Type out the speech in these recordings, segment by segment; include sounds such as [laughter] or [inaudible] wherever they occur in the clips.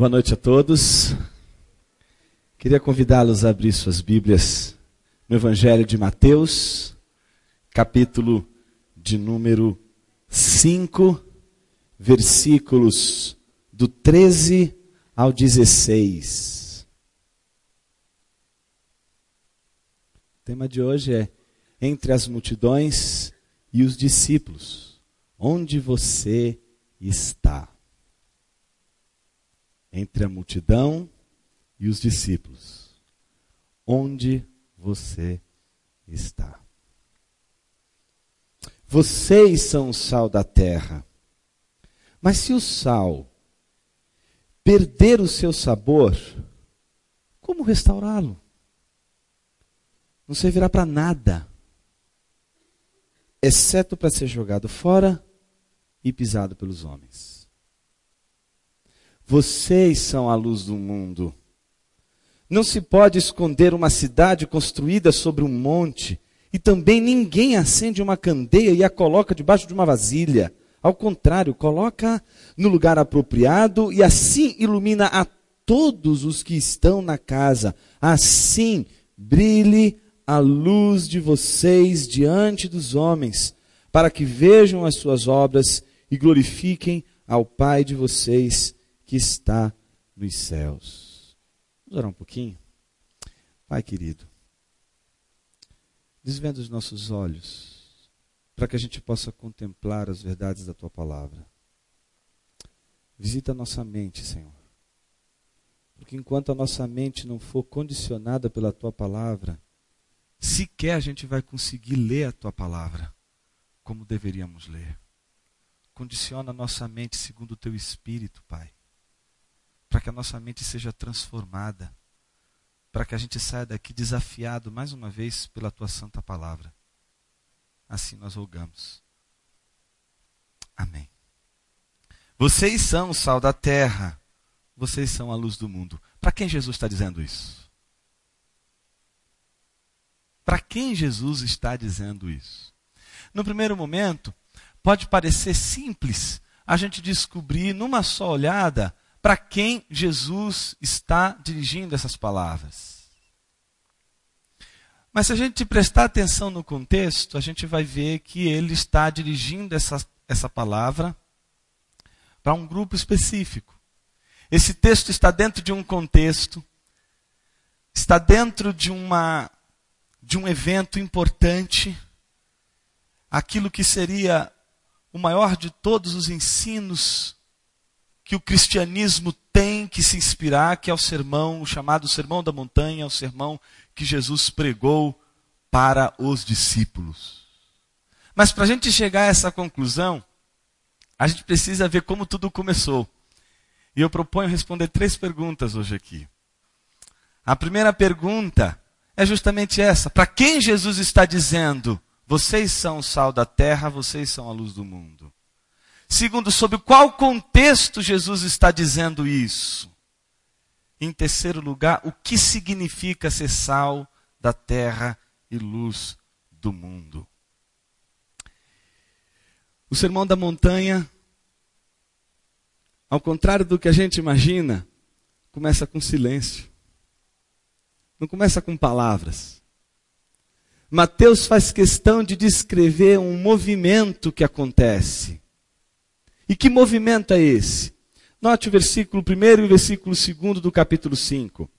Boa noite a todos. Queria convidá-los a abrir suas Bíblias no Evangelho de Mateus, capítulo de número 5, versículos do 13 ao 16. O tema de hoje é Entre as multidões e os discípulos. Onde você está? Entre a multidão e os discípulos. Onde você está? Vocês são o sal da terra. Mas se o sal perder o seu sabor, como restaurá-lo? Não servirá para nada, exceto para ser jogado fora e pisado pelos homens. Vocês são a luz do mundo. Não se pode esconder uma cidade construída sobre um monte, e também ninguém acende uma candeia e a coloca debaixo de uma vasilha. Ao contrário, coloca no lugar apropriado e assim ilumina a todos os que estão na casa. Assim brilhe a luz de vocês diante dos homens, para que vejam as suas obras e glorifiquem ao Pai de vocês que está nos céus. Vamos orar um pouquinho? Pai querido, desvenda os nossos olhos, para que a gente possa contemplar as verdades da tua palavra. Visita a nossa mente, Senhor. Porque enquanto a nossa mente não for condicionada pela tua palavra, sequer a gente vai conseguir ler a tua palavra como deveríamos ler. Condiciona a nossa mente segundo o teu espírito, Pai para que a nossa mente seja transformada, para que a gente saia daqui desafiado mais uma vez pela tua santa palavra. Assim nós rogamos. Amém. Vocês são o sal da terra, vocês são a luz do mundo. Para quem Jesus está dizendo isso? Para quem Jesus está dizendo isso? No primeiro momento, pode parecer simples a gente descobrir numa só olhada para quem Jesus está dirigindo essas palavras. Mas se a gente prestar atenção no contexto, a gente vai ver que ele está dirigindo essa, essa palavra para um grupo específico. Esse texto está dentro de um contexto, está dentro de, uma, de um evento importante, aquilo que seria o maior de todos os ensinos que o cristianismo tem que se inspirar, que é o sermão, o chamado Sermão da Montanha, o sermão que Jesus pregou para os discípulos. Mas para a gente chegar a essa conclusão, a gente precisa ver como tudo começou. E eu proponho responder três perguntas hoje aqui. A primeira pergunta é justamente essa: para quem Jesus está dizendo, vocês são o sal da terra, vocês são a luz do mundo? Segundo, sobre qual contexto Jesus está dizendo isso? Em terceiro lugar, o que significa ser sal da terra e luz do mundo? O Sermão da Montanha, ao contrário do que a gente imagina, começa com silêncio. Não começa com palavras. Mateus faz questão de descrever um movimento que acontece. E que movimento é esse? Note o versículo 1 e o versículo 2 do capítulo 5.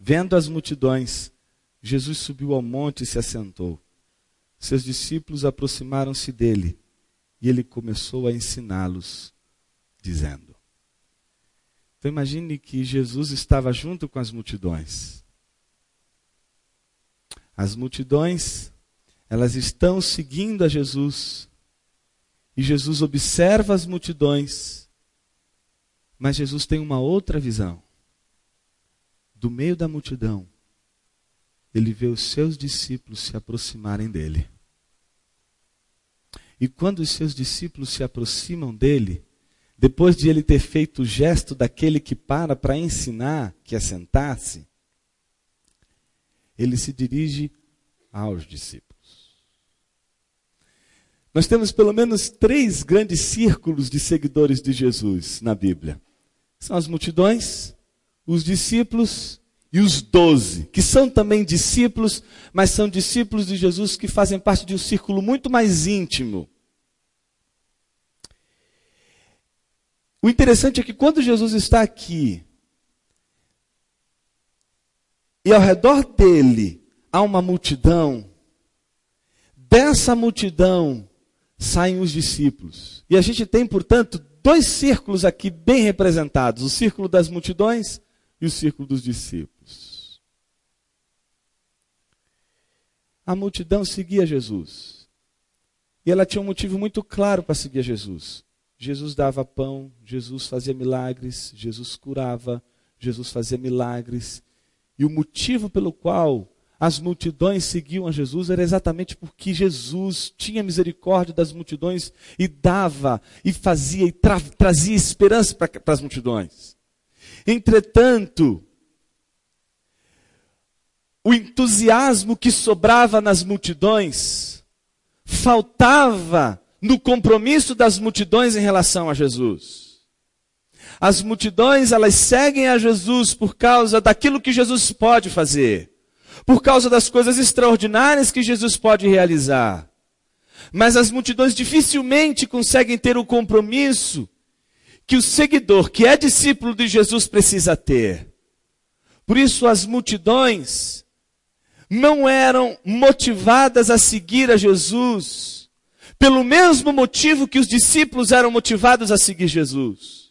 Vendo as multidões, Jesus subiu ao monte e se assentou. Seus discípulos aproximaram-se dele e ele começou a ensiná-los, dizendo: Então imagine que Jesus estava junto com as multidões. As multidões, elas estão seguindo a Jesus e Jesus observa as multidões, mas Jesus tem uma outra visão. Do meio da multidão, ele vê os seus discípulos se aproximarem dele. E quando os seus discípulos se aproximam dele, depois de ele ter feito o gesto daquele que para para ensinar, que é sentar-se, ele se dirige aos discípulos. Nós temos pelo menos três grandes círculos de seguidores de Jesus na Bíblia. São as multidões, os discípulos e os doze, que são também discípulos, mas são discípulos de Jesus que fazem parte de um círculo muito mais íntimo. O interessante é que quando Jesus está aqui, e ao redor dele há uma multidão, dessa multidão saem os discípulos. E a gente tem, portanto, dois círculos aqui bem representados: o círculo das multidões e o círculo dos discípulos. A multidão seguia Jesus. E ela tinha um motivo muito claro para seguir Jesus. Jesus dava pão, Jesus fazia milagres, Jesus curava, Jesus fazia milagres. E o motivo pelo qual as multidões seguiam a Jesus era exatamente porque Jesus tinha misericórdia das multidões e dava, e fazia, e tra trazia esperança para as multidões. Entretanto, o entusiasmo que sobrava nas multidões faltava no compromisso das multidões em relação a Jesus. As multidões, elas seguem a Jesus por causa daquilo que Jesus pode fazer, por causa das coisas extraordinárias que Jesus pode realizar. Mas as multidões dificilmente conseguem ter o compromisso que o seguidor, que é discípulo de Jesus, precisa ter. Por isso, as multidões não eram motivadas a seguir a Jesus pelo mesmo motivo que os discípulos eram motivados a seguir Jesus.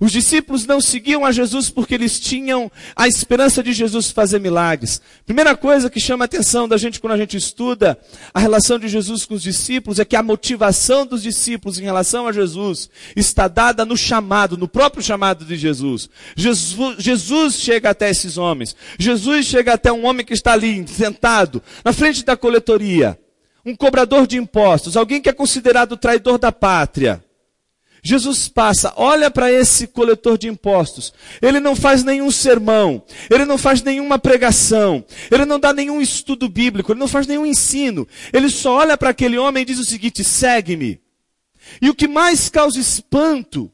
Os discípulos não seguiam a Jesus porque eles tinham a esperança de Jesus fazer milagres. Primeira coisa que chama a atenção da gente quando a gente estuda a relação de Jesus com os discípulos é que a motivação dos discípulos em relação a Jesus está dada no chamado, no próprio chamado de Jesus. Jesus, Jesus chega até esses homens. Jesus chega até um homem que está ali sentado na frente da coletoria um cobrador de impostos, alguém que é considerado traidor da pátria. Jesus passa, olha para esse coletor de impostos. Ele não faz nenhum sermão, ele não faz nenhuma pregação, ele não dá nenhum estudo bíblico, ele não faz nenhum ensino. Ele só olha para aquele homem e diz o seguinte: segue-me. E o que mais causa espanto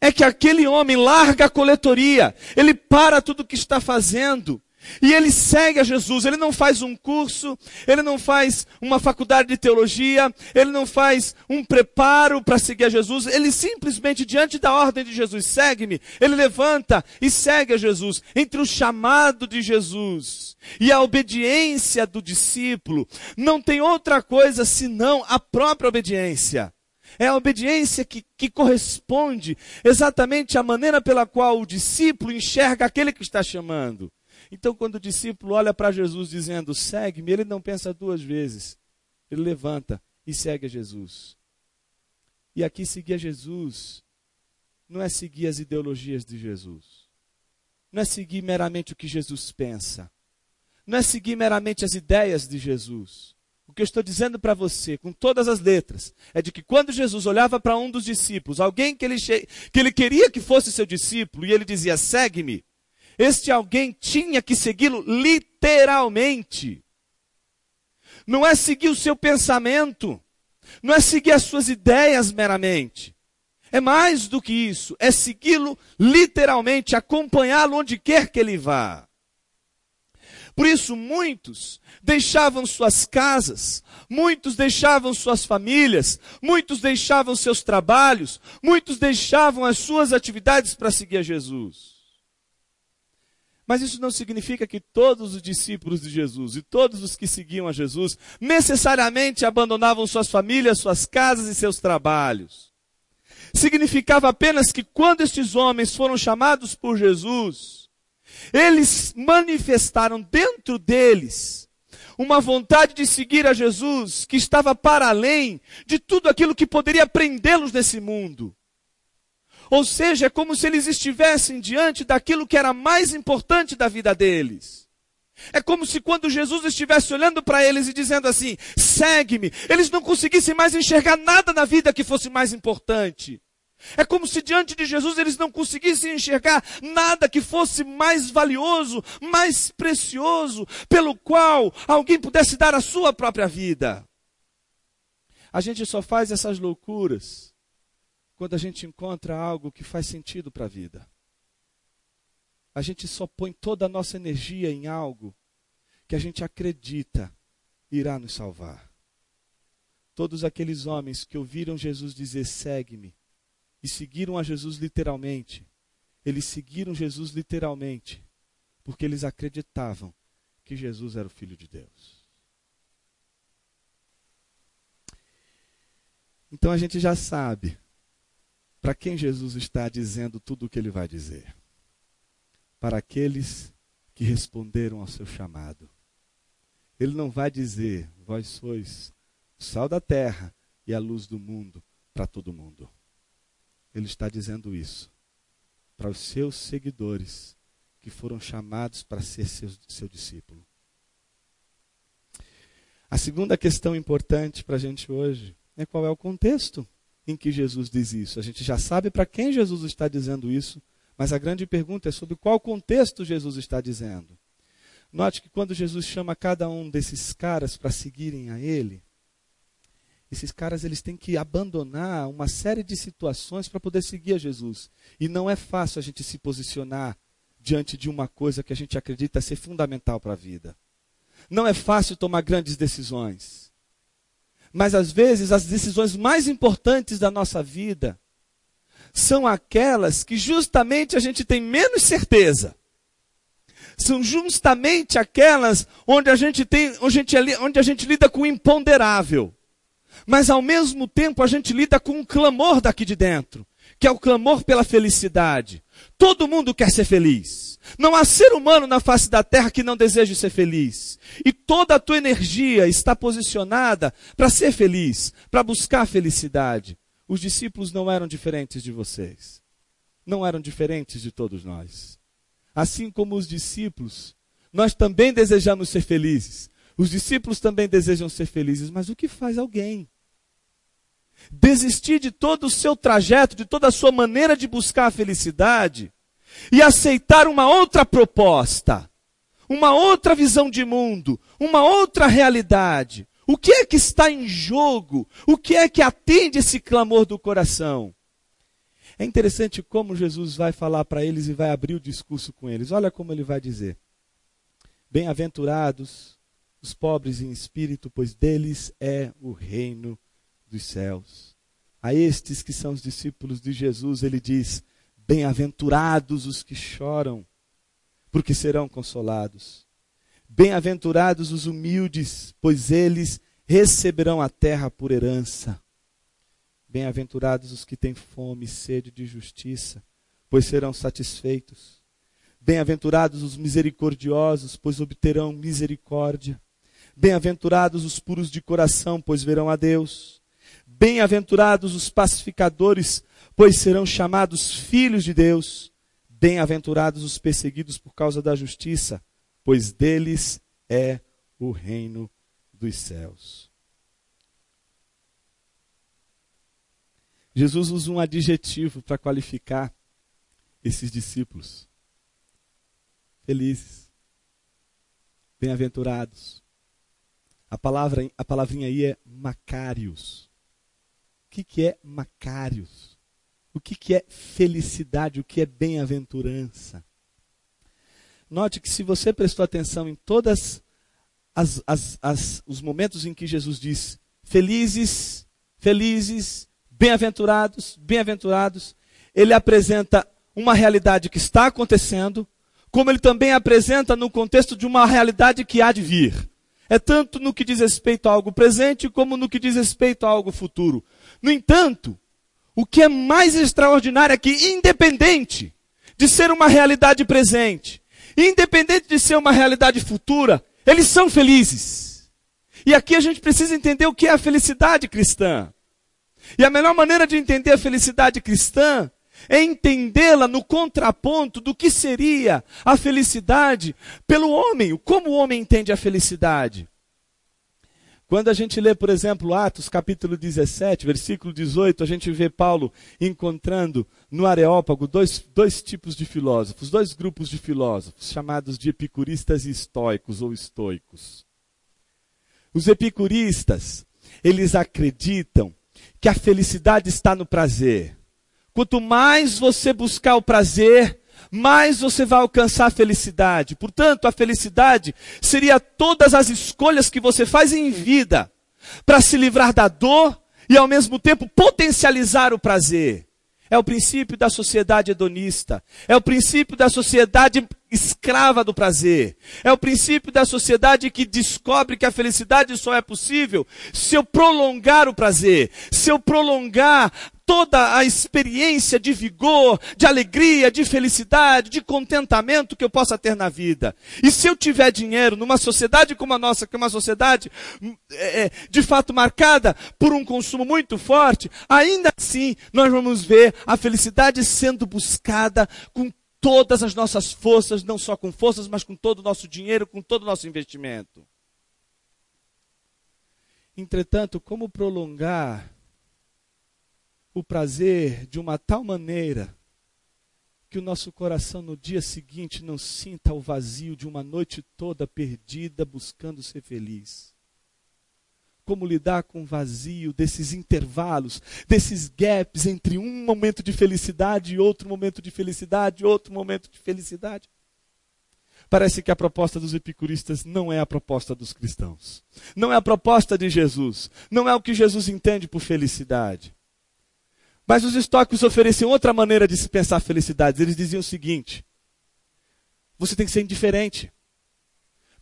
é que aquele homem larga a coletoria, ele para tudo o que está fazendo e ele segue a Jesus, ele não faz um curso, ele não faz uma faculdade de teologia, ele não faz um preparo para seguir a Jesus, ele simplesmente, diante da ordem de Jesus, segue-me, ele levanta e segue a Jesus. Entre o chamado de Jesus e a obediência do discípulo, não tem outra coisa senão a própria obediência. É a obediência que, que corresponde exatamente à maneira pela qual o discípulo enxerga aquele que está chamando. Então, quando o discípulo olha para Jesus dizendo, segue-me, ele não pensa duas vezes. Ele levanta e segue a Jesus. E aqui seguir a Jesus não é seguir as ideologias de Jesus. Não é seguir meramente o que Jesus pensa. Não é seguir meramente as ideias de Jesus. O que eu estou dizendo para você, com todas as letras, é de que quando Jesus olhava para um dos discípulos, alguém que ele, que ele queria que fosse seu discípulo, e ele dizia: segue-me, este alguém tinha que segui-lo literalmente. Não é seguir o seu pensamento, não é seguir as suas ideias meramente. É mais do que isso, é segui-lo literalmente, acompanhá-lo onde quer que ele vá. Por isso, muitos deixavam suas casas, muitos deixavam suas famílias, muitos deixavam seus trabalhos, muitos deixavam as suas atividades para seguir a Jesus. Mas isso não significa que todos os discípulos de Jesus e todos os que seguiam a Jesus necessariamente abandonavam suas famílias, suas casas e seus trabalhos. Significava apenas que quando estes homens foram chamados por Jesus, eles manifestaram dentro deles uma vontade de seguir a Jesus que estava para além de tudo aquilo que poderia prendê-los nesse mundo. Ou seja, é como se eles estivessem diante daquilo que era mais importante da vida deles. É como se quando Jesus estivesse olhando para eles e dizendo assim: segue-me, eles não conseguissem mais enxergar nada na vida que fosse mais importante. É como se diante de Jesus eles não conseguissem enxergar nada que fosse mais valioso, mais precioso, pelo qual alguém pudesse dar a sua própria vida. A gente só faz essas loucuras quando a gente encontra algo que faz sentido para a vida. a gente só põe toda a nossa energia em algo que a gente acredita irá nos salvar. Todos aqueles homens que ouviram Jesus dizer: segue-me, e seguiram a Jesus literalmente, eles seguiram Jesus literalmente, porque eles acreditavam que Jesus era o Filho de Deus. Então a gente já sabe para quem Jesus está dizendo tudo o que ele vai dizer. Para aqueles que responderam ao seu chamado. Ele não vai dizer, vós sois o sal da terra e a luz do mundo para todo mundo. Ele está dizendo isso para os seus seguidores que foram chamados para ser seu, seu discípulo. A segunda questão importante para a gente hoje é qual é o contexto em que Jesus diz isso. A gente já sabe para quem Jesus está dizendo isso, mas a grande pergunta é sobre qual contexto Jesus está dizendo. Note que quando Jesus chama cada um desses caras para seguirem a ele, esses caras eles têm que abandonar uma série de situações para poder seguir a Jesus. E não é fácil a gente se posicionar diante de uma coisa que a gente acredita ser fundamental para a vida. Não é fácil tomar grandes decisões. Mas às vezes as decisões mais importantes da nossa vida são aquelas que justamente a gente tem menos certeza. São justamente aquelas onde a gente tem, onde a gente, onde a gente lida com o imponderável. Mas ao mesmo tempo a gente lida com um clamor daqui de dentro, que é o clamor pela felicidade. Todo mundo quer ser feliz. Não há ser humano na face da terra que não deseje ser feliz. E toda a tua energia está posicionada para ser feliz, para buscar felicidade. Os discípulos não eram diferentes de vocês. Não eram diferentes de todos nós. Assim como os discípulos, nós também desejamos ser felizes. Os discípulos também desejam ser felizes, mas o que faz alguém? Desistir de todo o seu trajeto, de toda a sua maneira de buscar a felicidade, e aceitar uma outra proposta, uma outra visão de mundo, uma outra realidade. O que é que está em jogo? O que é que atende esse clamor do coração? É interessante como Jesus vai falar para eles e vai abrir o discurso com eles. Olha como ele vai dizer: Bem-aventurados os pobres em espírito, pois deles é o reino dos céus. A estes que são os discípulos de Jesus, ele diz: Bem-aventurados os que choram, porque serão consolados. Bem-aventurados os humildes, pois eles receberão a terra por herança. Bem-aventurados os que têm fome e sede de justiça, pois serão satisfeitos. Bem-aventurados os misericordiosos, pois obterão misericórdia. Bem-aventurados os puros de coração, pois verão a Deus. Bem-aventurados os pacificadores, pois serão chamados filhos de Deus. Bem-aventurados os perseguidos por causa da justiça, pois deles é o reino dos céus. Jesus usa um adjetivo para qualificar esses discípulos. Felizes, bem-aventurados. A palavra, a palavrinha aí é macários. O que, que é macários? O que, que é felicidade? O que é bem-aventurança? Note que se você prestou atenção em todas as, as, as, os momentos em que Jesus diz felizes, felizes, bem-aventurados, bem-aventurados, ele apresenta uma realidade que está acontecendo, como ele também apresenta no contexto de uma realidade que há de vir. É tanto no que diz respeito a algo presente, como no que diz respeito a algo futuro. No entanto, o que é mais extraordinário é que, independente de ser uma realidade presente, independente de ser uma realidade futura, eles são felizes. E aqui a gente precisa entender o que é a felicidade cristã. E a melhor maneira de entender a felicidade cristã é entendê-la no contraponto do que seria a felicidade pelo homem, como o homem entende a felicidade. Quando a gente lê, por exemplo, Atos capítulo 17, versículo 18, a gente vê Paulo encontrando no Areópago dois, dois tipos de filósofos, dois grupos de filósofos, chamados de epicuristas e estoicos ou estoicos. Os epicuristas, eles acreditam que a felicidade está no prazer. Quanto mais você buscar o prazer, mais você vai alcançar a felicidade. Portanto, a felicidade seria todas as escolhas que você faz em vida para se livrar da dor e ao mesmo tempo potencializar o prazer. É o princípio da sociedade hedonista. É o princípio da sociedade escrava do prazer. É o princípio da sociedade que descobre que a felicidade só é possível se eu prolongar o prazer, se eu prolongar toda a experiência de vigor, de alegria, de felicidade, de contentamento que eu possa ter na vida. E se eu tiver dinheiro numa sociedade como a nossa, que é uma sociedade é, é, de fato marcada por um consumo muito forte, ainda assim nós vamos ver a felicidade sendo buscada com todas as nossas forças, não só com forças, mas com todo o nosso dinheiro, com todo o nosso investimento. Entretanto, como prolongar o prazer de uma tal maneira que o nosso coração no dia seguinte não sinta o vazio de uma noite toda perdida buscando ser feliz. Como lidar com o vazio desses intervalos, desses gaps entre um momento de felicidade e outro momento de felicidade, outro momento de felicidade. Parece que a proposta dos epicuristas não é a proposta dos cristãos. Não é a proposta de Jesus. Não é o que Jesus entende por felicidade. Mas os estoques ofereciam outra maneira de se pensar felicidade. Eles diziam o seguinte: você tem que ser indiferente.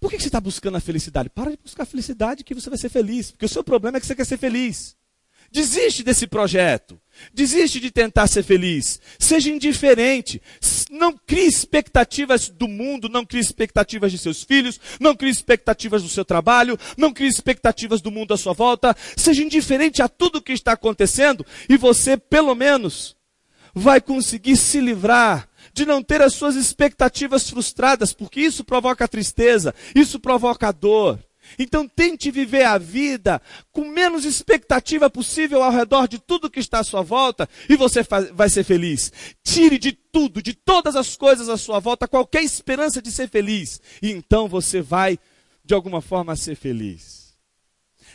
Por que você está buscando a felicidade? Para de buscar a felicidade que você vai ser feliz. Porque o seu problema é que você quer ser feliz. Desiste desse projeto. Desiste de tentar ser feliz. Seja indiferente. Não crie expectativas do mundo, não crie expectativas de seus filhos, não crie expectativas do seu trabalho, não crie expectativas do mundo à sua volta. Seja indiferente a tudo que está acontecendo e você, pelo menos, vai conseguir se livrar de não ter as suas expectativas frustradas, porque isso provoca tristeza, isso provoca dor. Então tente viver a vida com menos expectativa possível ao redor de tudo que está à sua volta e você vai ser feliz. Tire de tudo, de todas as coisas à sua volta, qualquer esperança de ser feliz. E então você vai, de alguma forma, ser feliz.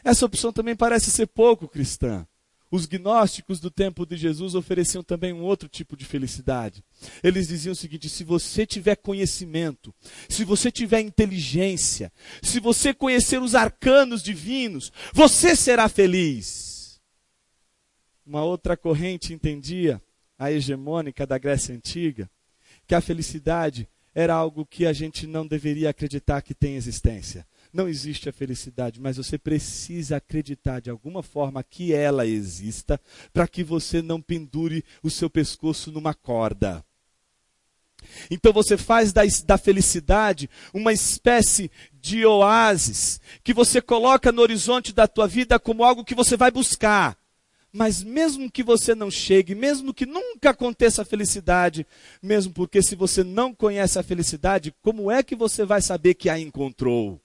Essa opção também parece ser pouco cristã. Os gnósticos do tempo de Jesus ofereciam também um outro tipo de felicidade. Eles diziam o seguinte: se você tiver conhecimento, se você tiver inteligência, se você conhecer os arcanos divinos, você será feliz. Uma outra corrente entendia, a hegemônica da Grécia Antiga, que a felicidade era algo que a gente não deveria acreditar que tem existência não existe a felicidade, mas você precisa acreditar de alguma forma que ela exista para que você não pendure o seu pescoço numa corda. Então você faz da, da, felicidade uma espécie de oásis que você coloca no horizonte da tua vida como algo que você vai buscar. Mas mesmo que você não chegue, mesmo que nunca aconteça a felicidade, mesmo porque se você não conhece a felicidade, como é que você vai saber que a encontrou?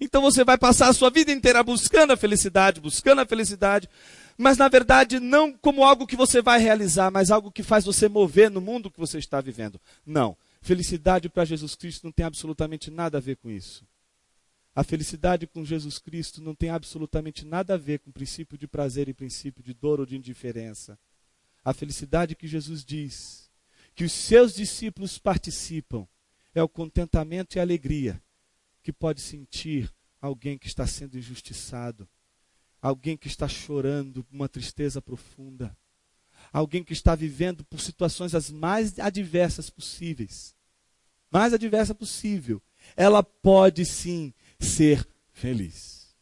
Então você vai passar a sua vida inteira buscando a felicidade, buscando a felicidade, mas na verdade não como algo que você vai realizar, mas algo que faz você mover no mundo que você está vivendo. Não. Felicidade para Jesus Cristo não tem absolutamente nada a ver com isso. A felicidade com Jesus Cristo não tem absolutamente nada a ver com princípio de prazer e princípio de dor ou de indiferença. A felicidade que Jesus diz que os seus discípulos participam é o contentamento e a alegria que pode sentir alguém que está sendo injustiçado, alguém que está chorando uma tristeza profunda, alguém que está vivendo por situações as mais adversas possíveis, mais adversa possível, ela pode sim ser feliz.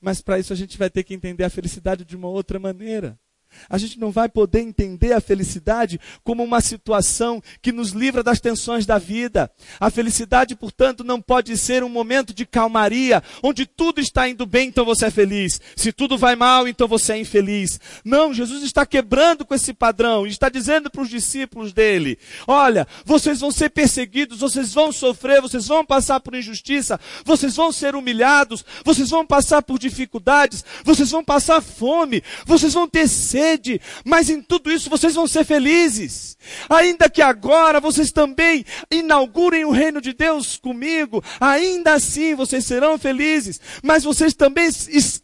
Mas para isso a gente vai ter que entender a felicidade de uma outra maneira. A gente não vai poder entender a felicidade como uma situação que nos livra das tensões da vida. A felicidade, portanto, não pode ser um momento de calmaria, onde tudo está indo bem, então você é feliz. Se tudo vai mal, então você é infeliz. Não, Jesus está quebrando com esse padrão está dizendo para os discípulos dele: olha, vocês vão ser perseguidos, vocês vão sofrer, vocês vão passar por injustiça, vocês vão ser humilhados, vocês vão passar por dificuldades, vocês vão passar fome, vocês vão ter sede sede, mas em tudo isso vocês vão ser felizes. Ainda que agora vocês também inaugurem o reino de Deus comigo, ainda assim vocês serão felizes, mas vocês também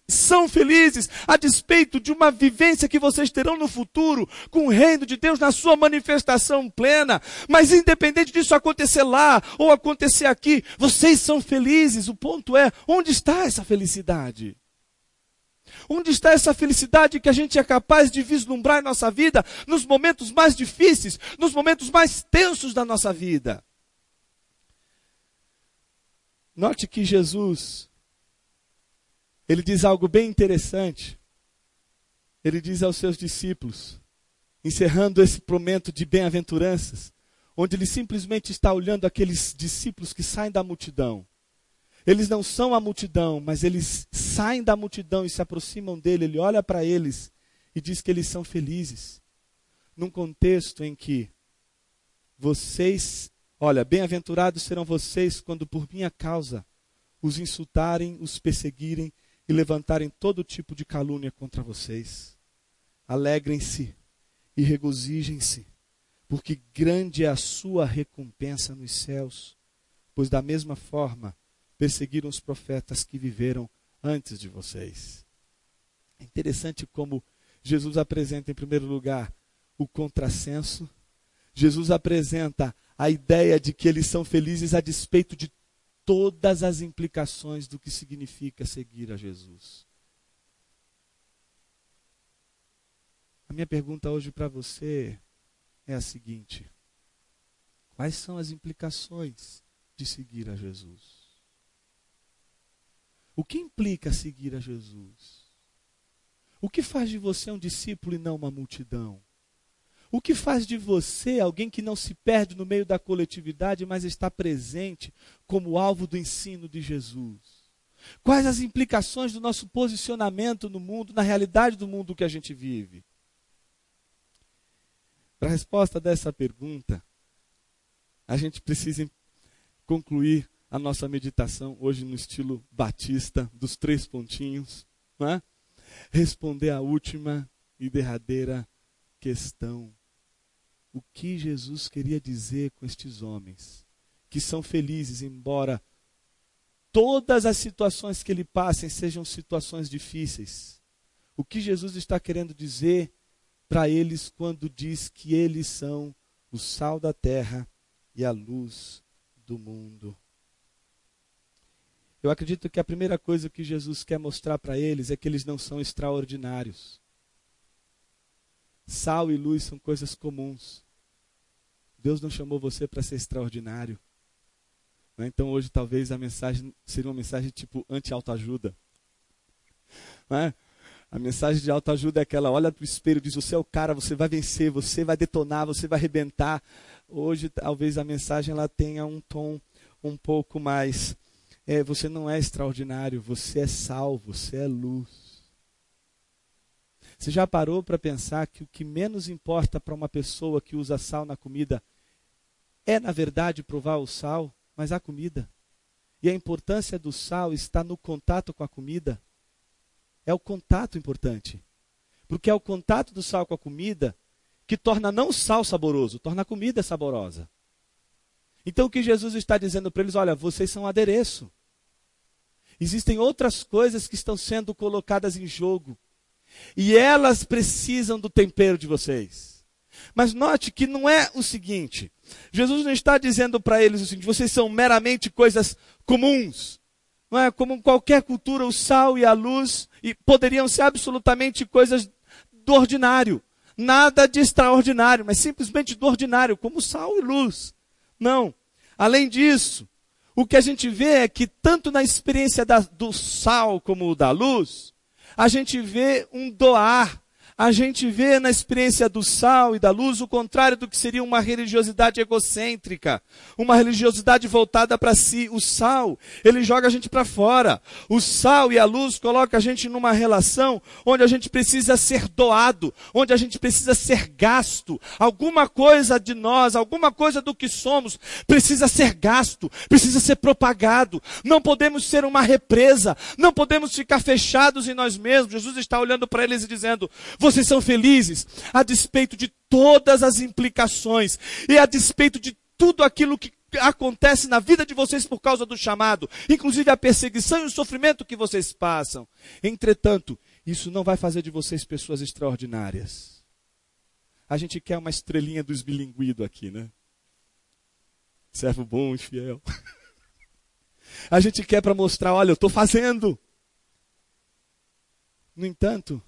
são felizes a despeito de uma vivência que vocês terão no futuro com o reino de Deus na sua manifestação plena. Mas independente disso acontecer lá ou acontecer aqui, vocês são felizes. O ponto é, onde está essa felicidade? Onde está essa felicidade que a gente é capaz de vislumbrar em nossa vida nos momentos mais difíceis, nos momentos mais tensos da nossa vida? Note que Jesus, ele diz algo bem interessante. Ele diz aos seus discípulos, encerrando esse momento de bem-aventuranças, onde ele simplesmente está olhando aqueles discípulos que saem da multidão. Eles não são a multidão, mas eles saem da multidão e se aproximam dele. Ele olha para eles e diz que eles são felizes. Num contexto em que vocês, olha, bem-aventurados serão vocês quando por minha causa os insultarem, os perseguirem e levantarem todo tipo de calúnia contra vocês. Alegrem-se e regozijem-se, porque grande é a sua recompensa nos céus, pois da mesma forma perseguiram os profetas que viveram antes de vocês. É interessante como Jesus apresenta, em primeiro lugar, o contrassenso. Jesus apresenta a ideia de que eles são felizes a despeito de todas as implicações do que significa seguir a Jesus. A minha pergunta hoje para você é a seguinte: quais são as implicações de seguir a Jesus? O que implica seguir a Jesus? O que faz de você um discípulo e não uma multidão? O que faz de você alguém que não se perde no meio da coletividade, mas está presente como alvo do ensino de Jesus? Quais as implicações do nosso posicionamento no mundo, na realidade do mundo que a gente vive? Para a resposta dessa pergunta, a gente precisa concluir a nossa meditação hoje no estilo batista, dos três pontinhos, é? responder a última e derradeira questão o que Jesus queria dizer com estes homens, que são felizes, embora todas as situações que ele passem sejam situações difíceis. O que Jesus está querendo dizer para eles quando diz que eles são o sal da terra e a luz do mundo? Eu acredito que a primeira coisa que Jesus quer mostrar para eles é que eles não são extraordinários. Sal e luz são coisas comuns. Deus não chamou você para ser extraordinário. Né? Então hoje talvez a mensagem seria uma mensagem tipo anti-autoajuda. Né? A mensagem de autoajuda é aquela, olha para o espelho e diz, você é o cara, você vai vencer, você vai detonar, você vai arrebentar. Hoje talvez a mensagem ela tenha um tom um pouco mais, é, você não é extraordinário, você é salvo, você é luz. Você já parou para pensar que o que menos importa para uma pessoa que usa sal na comida é, na verdade, provar o sal, mas a comida? E a importância do sal está no contato com a comida. É o contato importante. Porque é o contato do sal com a comida que torna não o sal saboroso, torna a comida saborosa. Então o que Jesus está dizendo para eles, olha, vocês são adereço. Existem outras coisas que estão sendo colocadas em jogo. E elas precisam do tempero de vocês. Mas note que não é o seguinte: Jesus não está dizendo para eles o seguinte, vocês são meramente coisas comuns. Não é como qualquer cultura, o sal e a luz e poderiam ser absolutamente coisas do ordinário. Nada de extraordinário, mas simplesmente do ordinário, como sal e luz. Não. Além disso, o que a gente vê é que tanto na experiência da, do sal como da luz, a gente vê um doar a gente vê na experiência do sal e da luz o contrário do que seria uma religiosidade egocêntrica, uma religiosidade voltada para si. O sal, ele joga a gente para fora. O sal e a luz coloca a gente numa relação onde a gente precisa ser doado, onde a gente precisa ser gasto. Alguma coisa de nós, alguma coisa do que somos precisa ser gasto, precisa ser propagado. Não podemos ser uma represa, não podemos ficar fechados em nós mesmos. Jesus está olhando para eles e dizendo: Vocês são felizes a despeito de todas as implicações e a despeito de tudo aquilo que acontece na vida de vocês por causa do chamado, inclusive a perseguição e o sofrimento que vocês passam. Entretanto, isso não vai fazer de vocês pessoas extraordinárias. A gente quer uma estrelinha do esbilinguido aqui, né? Servo bom e fiel. [laughs] A gente quer para mostrar, olha, eu estou fazendo. No entanto,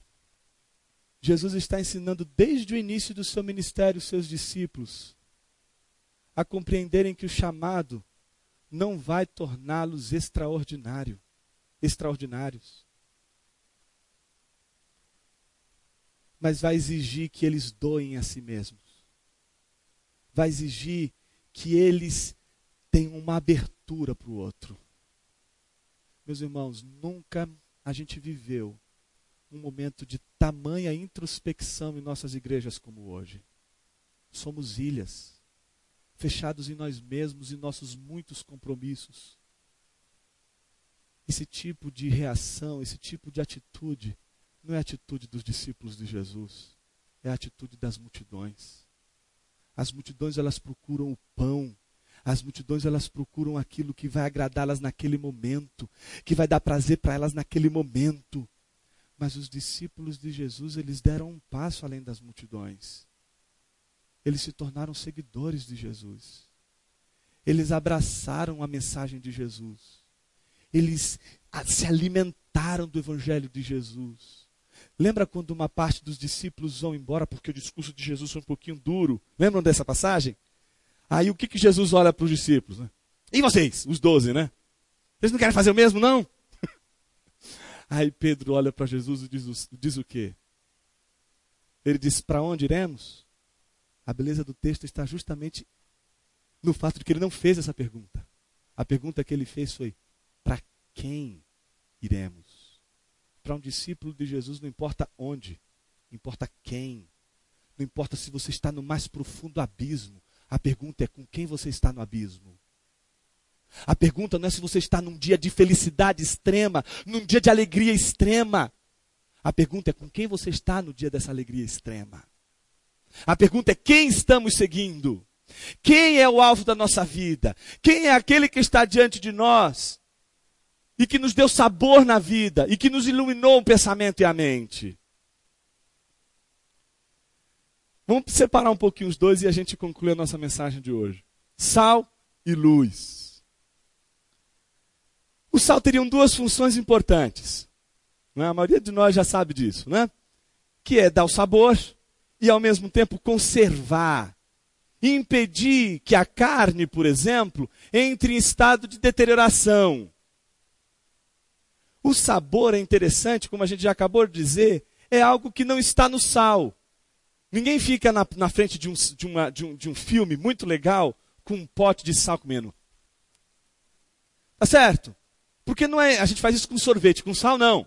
Jesus está ensinando desde o início do seu ministério os seus discípulos a compreenderem que o chamado não vai torná-los extraordinário, extraordinários. Mas vai exigir que eles doem a si mesmos. Vai exigir que eles tenham uma abertura para o outro. Meus irmãos, nunca a gente viveu um momento de tamanha introspecção em nossas igrejas como hoje. Somos ilhas, fechados em nós mesmos e nossos muitos compromissos. Esse tipo de reação, esse tipo de atitude, não é a atitude dos discípulos de Jesus, é a atitude das multidões. As multidões elas procuram o pão, as multidões elas procuram aquilo que vai agradá-las naquele momento, que vai dar prazer para elas naquele momento. Mas os discípulos de Jesus, eles deram um passo além das multidões. Eles se tornaram seguidores de Jesus. Eles abraçaram a mensagem de Jesus. Eles se alimentaram do evangelho de Jesus. Lembra quando uma parte dos discípulos vão embora porque o discurso de Jesus foi um pouquinho duro? Lembram dessa passagem? Aí o que, que Jesus olha para os discípulos? Né? E vocês, os doze, né? Vocês não querem fazer o mesmo, não? Aí Pedro olha para Jesus e diz, diz o quê? Ele diz: Para onde iremos? A beleza do texto está justamente no fato de que ele não fez essa pergunta. A pergunta que ele fez foi: Para quem iremos? Para um discípulo de Jesus não importa onde, importa quem. Não importa se você está no mais profundo abismo. A pergunta é: com quem você está no abismo? A pergunta não é se você está num dia de felicidade extrema, num dia de alegria extrema. A pergunta é com quem você está no dia dessa alegria extrema. A pergunta é quem estamos seguindo? Quem é o alvo da nossa vida? Quem é aquele que está diante de nós e que nos deu sabor na vida e que nos iluminou o pensamento e a mente? Vamos separar um pouquinho os dois e a gente conclui a nossa mensagem de hoje. Sal e luz. O sal teria duas funções importantes. Né? A maioria de nós já sabe disso, né? Que é dar o sabor e ao mesmo tempo conservar. Impedir que a carne, por exemplo, entre em estado de deterioração. O sabor é interessante, como a gente já acabou de dizer, é algo que não está no sal. Ninguém fica na, na frente de um, de, uma, de, um, de um filme muito legal com um pote de sal comendo. Tá certo? Porque não é, a gente faz isso com sorvete, com sal não.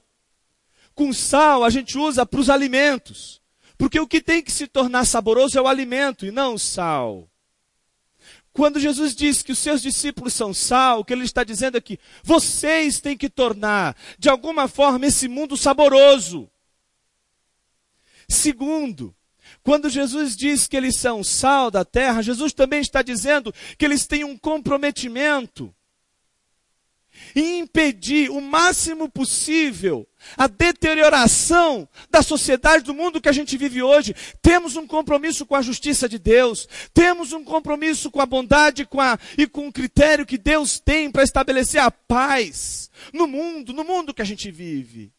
Com sal a gente usa para os alimentos. Porque o que tem que se tornar saboroso é o alimento e não o sal. Quando Jesus diz que os seus discípulos são sal, o que ele está dizendo é que vocês têm que tornar, de alguma forma, esse mundo saboroso. Segundo, quando Jesus diz que eles são sal da terra, Jesus também está dizendo que eles têm um comprometimento e impedir o máximo possível a deterioração da sociedade, do mundo que a gente vive hoje. Temos um compromisso com a justiça de Deus, temos um compromisso com a bondade com a, e com o critério que Deus tem para estabelecer a paz no mundo, no mundo que a gente vive.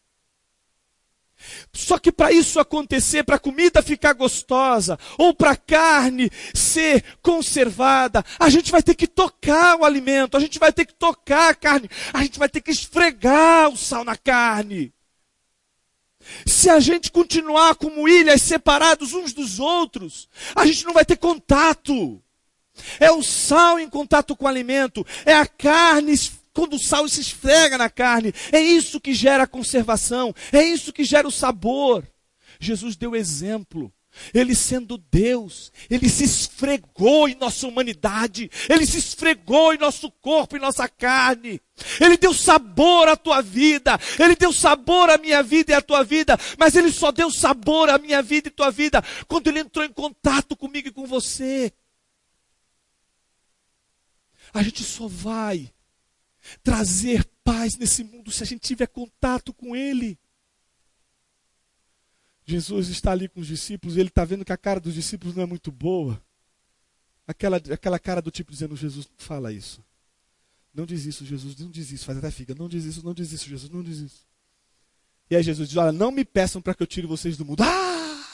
Só que para isso acontecer, para a comida ficar gostosa, ou para a carne ser conservada, a gente vai ter que tocar o alimento, a gente vai ter que tocar a carne, a gente vai ter que esfregar o sal na carne. Se a gente continuar como ilhas separados uns dos outros, a gente não vai ter contato. É o sal em contato com o alimento, é a carne quando o sal se esfrega na carne, é isso que gera a conservação, é isso que gera o sabor. Jesus deu exemplo Ele sendo Deus, ele se esfregou em nossa humanidade, ele se esfregou em nosso corpo, em nossa carne. Ele deu sabor à tua vida, ele deu sabor à minha vida e à tua vida, mas ele só deu sabor à minha vida e tua vida quando ele entrou em contato comigo e com você. A gente só vai trazer paz nesse mundo se a gente tiver contato com ele. Jesus está ali com os discípulos ele está vendo que a cara dos discípulos não é muito boa. Aquela, aquela cara do tipo dizendo: Jesus, não fala isso. Não diz isso, Jesus, não diz isso. Faz até figa, não diz isso, não diz isso, Jesus, não diz isso. E aí Jesus diz: Olha, não me peçam para que eu tire vocês do mundo. Ah!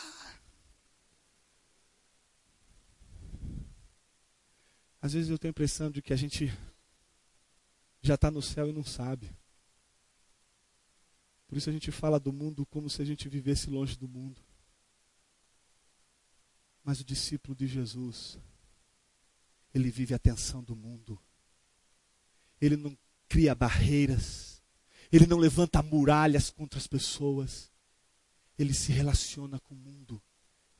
Às vezes eu tenho a impressão de que a gente já está no céu e não sabe. Por isso a gente fala do mundo como se a gente vivesse longe do mundo. Mas o discípulo de Jesus, ele vive a tensão do mundo. Ele não cria barreiras. Ele não levanta muralhas contra as pessoas. Ele se relaciona com o mundo.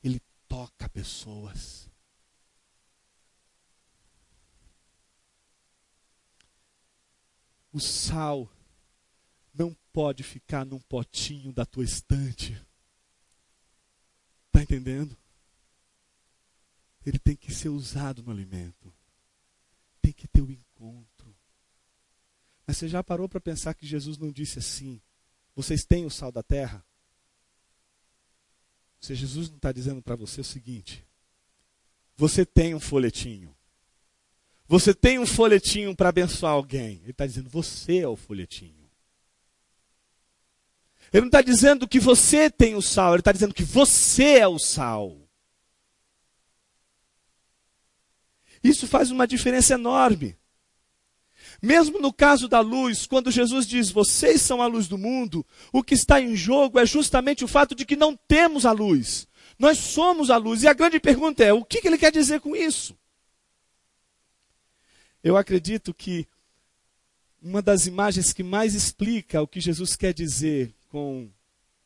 Ele toca pessoas. O sal não pode ficar num potinho da tua estante. Está entendendo? Ele tem que ser usado no alimento. Tem que ter o encontro. Mas você já parou para pensar que Jesus não disse assim: vocês têm o sal da terra? Se Jesus não está dizendo para você o seguinte: você tem um folhetinho. Você tem um folhetinho para abençoar alguém. Ele está dizendo: você é o folhetinho. Ele não está dizendo que você tem o sal, ele está dizendo que você é o sal. Isso faz uma diferença enorme. Mesmo no caso da luz, quando Jesus diz, vocês são a luz do mundo, o que está em jogo é justamente o fato de que não temos a luz. Nós somos a luz. E a grande pergunta é: o que ele quer dizer com isso? Eu acredito que uma das imagens que mais explica o que Jesus quer dizer com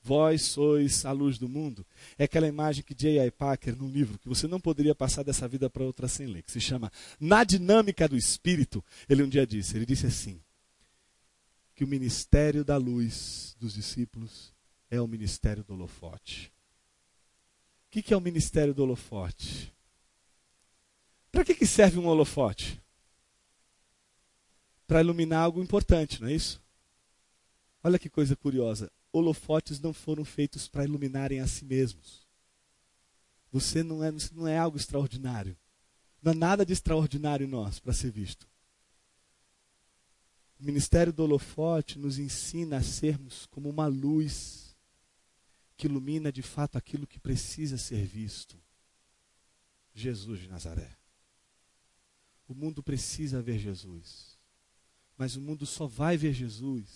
Vós sois a luz do mundo, é aquela imagem que J.I. Packer, num livro que você não poderia passar dessa vida para outra sem ler, que se chama Na Dinâmica do Espírito, ele um dia disse, ele disse assim, que o ministério da luz dos discípulos é o ministério do holofote. O que, que é o ministério do holofote? Para que, que serve um holofote? Para iluminar algo importante, não é isso? Olha que coisa curiosa holofotes não foram feitos para iluminarem a si mesmos. Você não é, não é algo extraordinário. Não há nada de extraordinário em nós para ser visto. O ministério do holofote nos ensina a sermos como uma luz que ilumina de fato aquilo que precisa ser visto. Jesus de Nazaré. O mundo precisa ver Jesus. Mas o mundo só vai ver Jesus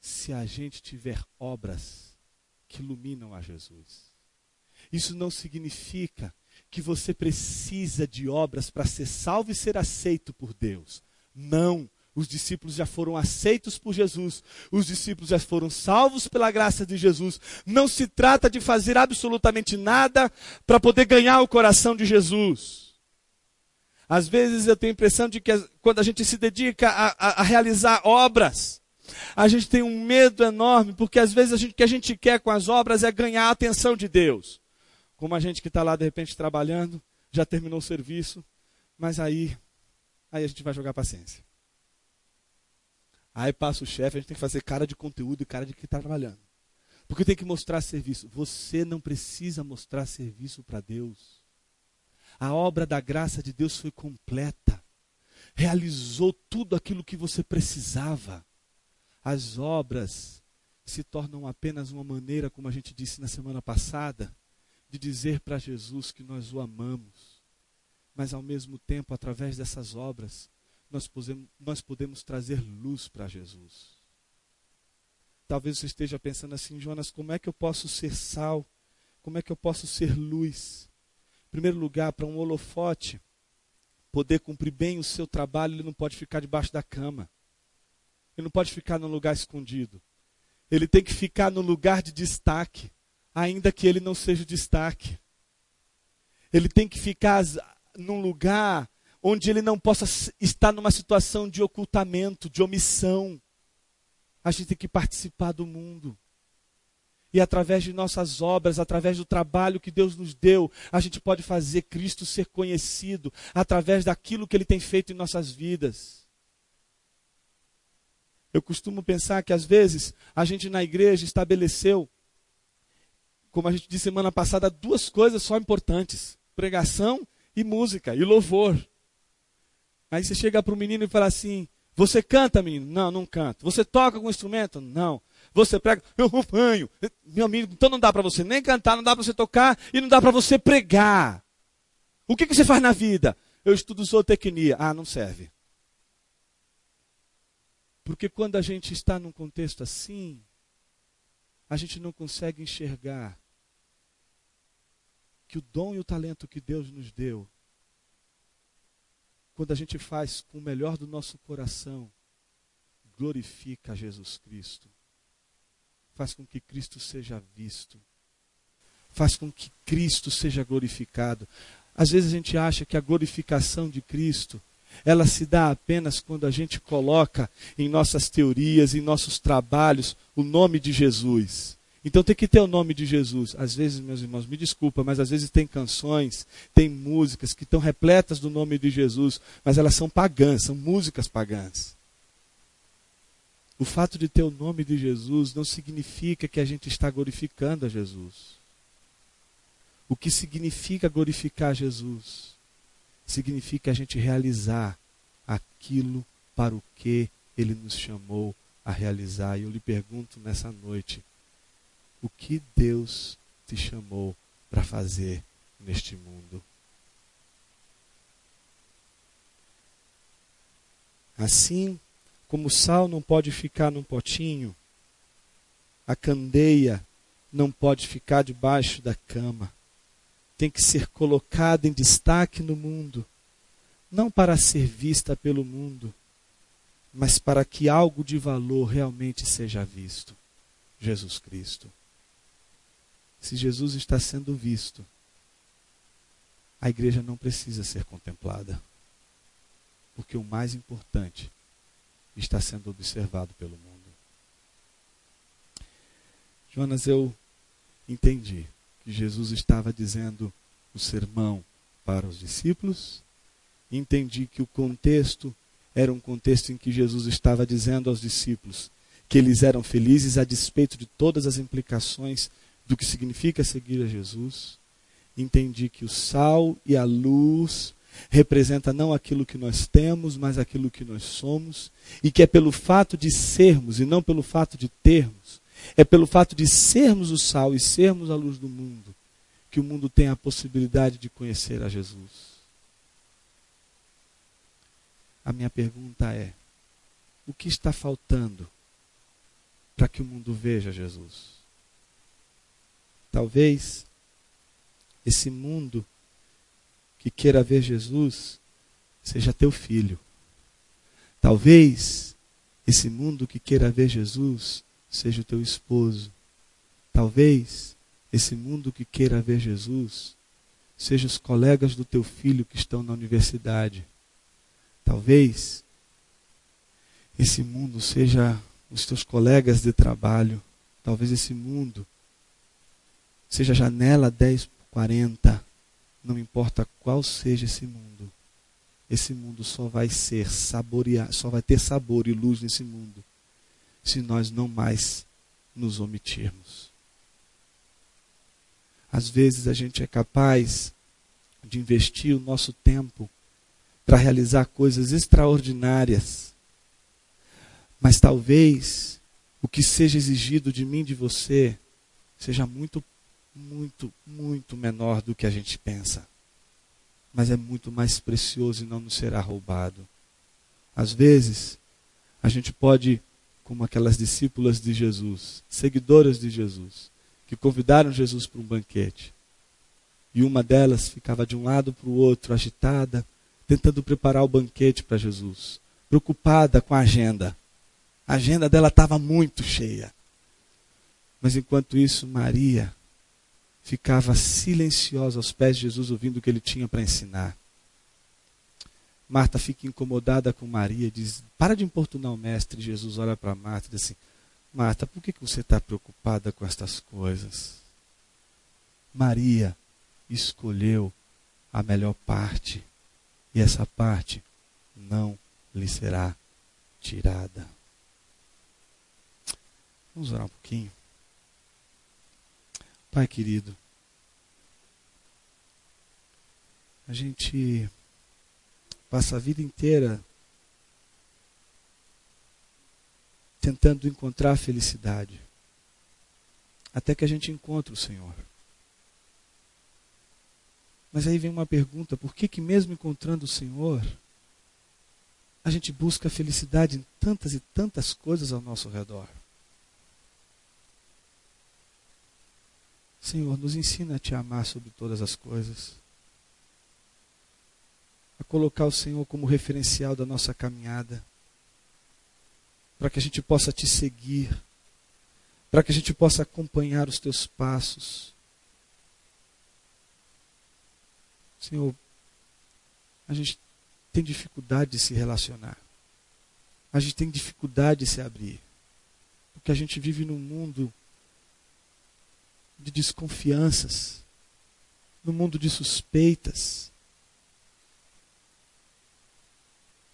se a gente tiver obras que iluminam a Jesus. Isso não significa que você precisa de obras para ser salvo e ser aceito por Deus. Não. Os discípulos já foram aceitos por Jesus. Os discípulos já foram salvos pela graça de Jesus. Não se trata de fazer absolutamente nada para poder ganhar o coração de Jesus. Às vezes eu tenho a impressão de que quando a gente se dedica a, a, a realizar obras, a gente tem um medo enorme, porque às vezes o que a gente quer com as obras é ganhar a atenção de Deus. Como a gente que está lá de repente trabalhando, já terminou o serviço, mas aí, aí a gente vai jogar paciência. Aí passa o chefe, a gente tem que fazer cara de conteúdo e cara de que está trabalhando. Porque tem que mostrar serviço. Você não precisa mostrar serviço para Deus. A obra da graça de Deus foi completa. Realizou tudo aquilo que você precisava as obras se tornam apenas uma maneira, como a gente disse na semana passada, de dizer para Jesus que nós o amamos. Mas ao mesmo tempo, através dessas obras, nós podemos, nós podemos trazer luz para Jesus. Talvez você esteja pensando assim, Jonas, como é que eu posso ser sal? Como é que eu posso ser luz? Primeiro lugar, para um holofote poder cumprir bem o seu trabalho, ele não pode ficar debaixo da cama. Ele não pode ficar num lugar escondido. Ele tem que ficar no lugar de destaque, ainda que ele não seja o destaque. Ele tem que ficar num lugar onde ele não possa estar numa situação de ocultamento, de omissão. A gente tem que participar do mundo. E através de nossas obras, através do trabalho que Deus nos deu, a gente pode fazer Cristo ser conhecido através daquilo que Ele tem feito em nossas vidas. Eu costumo pensar que às vezes a gente na igreja estabeleceu, como a gente disse semana passada, duas coisas só importantes: pregação e música, e louvor. Aí você chega para o menino e fala assim: Você canta, menino? Não, não canto. Você toca algum instrumento? Não. Você prega? Eu acompanho. Meu amigo, então não dá para você nem cantar, não dá para você tocar e não dá para você pregar. O que, que você faz na vida? Eu estudo zootecnia. Ah, não serve. Porque quando a gente está num contexto assim, a gente não consegue enxergar que o dom e o talento que Deus nos deu, quando a gente faz com o melhor do nosso coração, glorifica Jesus Cristo. Faz com que Cristo seja visto. Faz com que Cristo seja glorificado. Às vezes a gente acha que a glorificação de Cristo ela se dá apenas quando a gente coloca em nossas teorias, em nossos trabalhos, o nome de Jesus. Então tem que ter o nome de Jesus. Às vezes, meus irmãos, me desculpa, mas às vezes tem canções, tem músicas que estão repletas do nome de Jesus, mas elas são pagãs, são músicas pagãs. O fato de ter o nome de Jesus não significa que a gente está glorificando a Jesus. O que significa glorificar Jesus? significa a gente realizar aquilo para o que ele nos chamou a realizar. E eu lhe pergunto nessa noite: o que Deus te chamou para fazer neste mundo? Assim como o sal não pode ficar num potinho, a candeia não pode ficar debaixo da cama tem que ser colocada em destaque no mundo, não para ser vista pelo mundo, mas para que algo de valor realmente seja visto. Jesus Cristo. Se Jesus está sendo visto, a igreja não precisa ser contemplada, porque o mais importante está sendo observado pelo mundo. Jonas, eu entendi que Jesus estava dizendo o sermão para os discípulos. Entendi que o contexto era um contexto em que Jesus estava dizendo aos discípulos que eles eram felizes a despeito de todas as implicações do que significa seguir a Jesus. Entendi que o sal e a luz representa não aquilo que nós temos, mas aquilo que nós somos, e que é pelo fato de sermos e não pelo fato de termos é pelo fato de sermos o sal e sermos a luz do mundo que o mundo tem a possibilidade de conhecer a Jesus. A minha pergunta é: o que está faltando para que o mundo veja Jesus? Talvez esse mundo que queira ver Jesus seja teu filho. Talvez esse mundo que queira ver Jesus seja o teu esposo. Talvez esse mundo que queira ver Jesus seja os colegas do teu filho que estão na universidade. Talvez esse mundo seja os teus colegas de trabalho. Talvez esse mundo seja a janela 10 por 40. Não importa qual seja esse mundo. Esse mundo só vai ser saborear, só vai ter sabor e luz nesse mundo se nós não mais nos omitirmos. Às vezes a gente é capaz de investir o nosso tempo para realizar coisas extraordinárias, mas talvez o que seja exigido de mim, de você, seja muito, muito, muito menor do que a gente pensa. Mas é muito mais precioso e não nos será roubado. Às vezes, a gente pode como aquelas discípulas de Jesus, seguidoras de Jesus, que convidaram Jesus para um banquete. E uma delas ficava de um lado para o outro, agitada, tentando preparar o banquete para Jesus, preocupada com a agenda. A agenda dela estava muito cheia. Mas enquanto isso, Maria ficava silenciosa aos pés de Jesus, ouvindo o que ele tinha para ensinar. Marta fica incomodada com Maria diz: Para de importunar o mestre. Jesus olha para Marta e diz assim: Marta, por que você está preocupada com estas coisas? Maria escolheu a melhor parte, e essa parte não lhe será tirada. Vamos orar um pouquinho. Pai querido, a gente passa a vida inteira tentando encontrar a felicidade, até que a gente encontra o Senhor. Mas aí vem uma pergunta: por que, que mesmo encontrando o Senhor, a gente busca felicidade em tantas e tantas coisas ao nosso redor? Senhor, nos ensina a te amar sobre todas as coisas. A colocar o Senhor como referencial da nossa caminhada. Para que a gente possa te seguir. Para que a gente possa acompanhar os teus passos. Senhor, a gente tem dificuldade de se relacionar. A gente tem dificuldade de se abrir. Porque a gente vive num mundo de desconfianças, no mundo de suspeitas.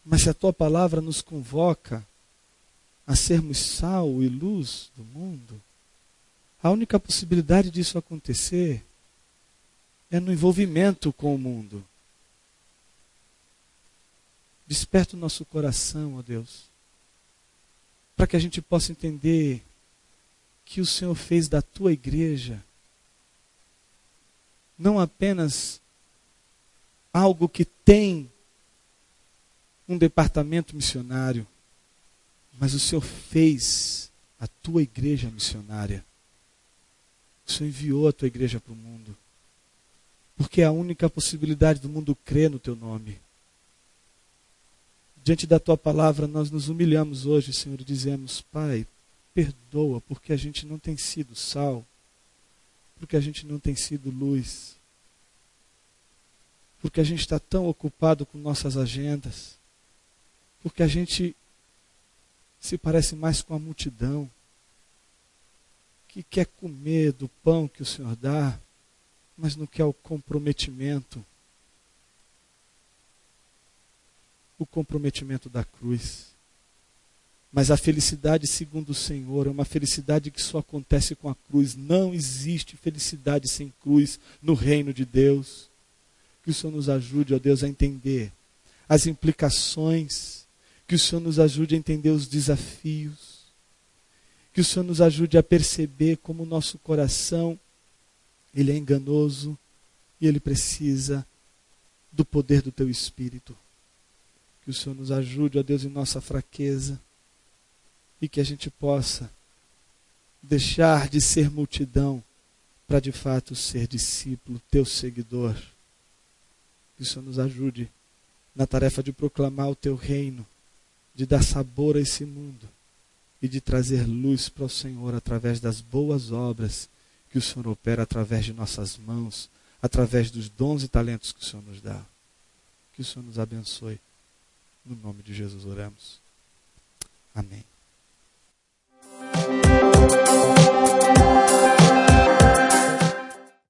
Mas se a tua palavra nos convoca a sermos sal e luz do mundo, a única possibilidade disso acontecer é no envolvimento com o mundo. Desperta o nosso coração, ó Deus, para que a gente possa entender que o Senhor fez da tua igreja não apenas algo que tem um departamento missionário, mas o Senhor fez a tua igreja missionária. O Senhor enviou a tua igreja para o mundo. Porque é a única possibilidade do mundo crer no teu nome. Diante da tua palavra, nós nos humilhamos hoje, Senhor, e dizemos: Pai, perdoa porque a gente não tem sido sal, porque a gente não tem sido luz, porque a gente está tão ocupado com nossas agendas, porque a gente se parece mais com a multidão que quer comer do pão que o Senhor dá, mas não quer o comprometimento o comprometimento da cruz. Mas a felicidade, segundo o Senhor, é uma felicidade que só acontece com a cruz. Não existe felicidade sem cruz no reino de Deus. Que o Senhor nos ajude, ó Deus, a entender as implicações. Que o Senhor nos ajude a entender os desafios. Que o Senhor nos ajude a perceber como o nosso coração ele é enganoso e ele precisa do poder do teu espírito. Que o Senhor nos ajude, ó Deus, em nossa fraqueza e que a gente possa deixar de ser multidão para de fato ser discípulo, teu seguidor. Que o Senhor nos ajude na tarefa de proclamar o teu reino, de dar sabor a esse mundo e de trazer luz para o Senhor através das boas obras que o Senhor opera através de nossas mãos, através dos dons e talentos que o Senhor nos dá. Que o Senhor nos abençoe. No nome de Jesus oramos. Amém. Oh, you.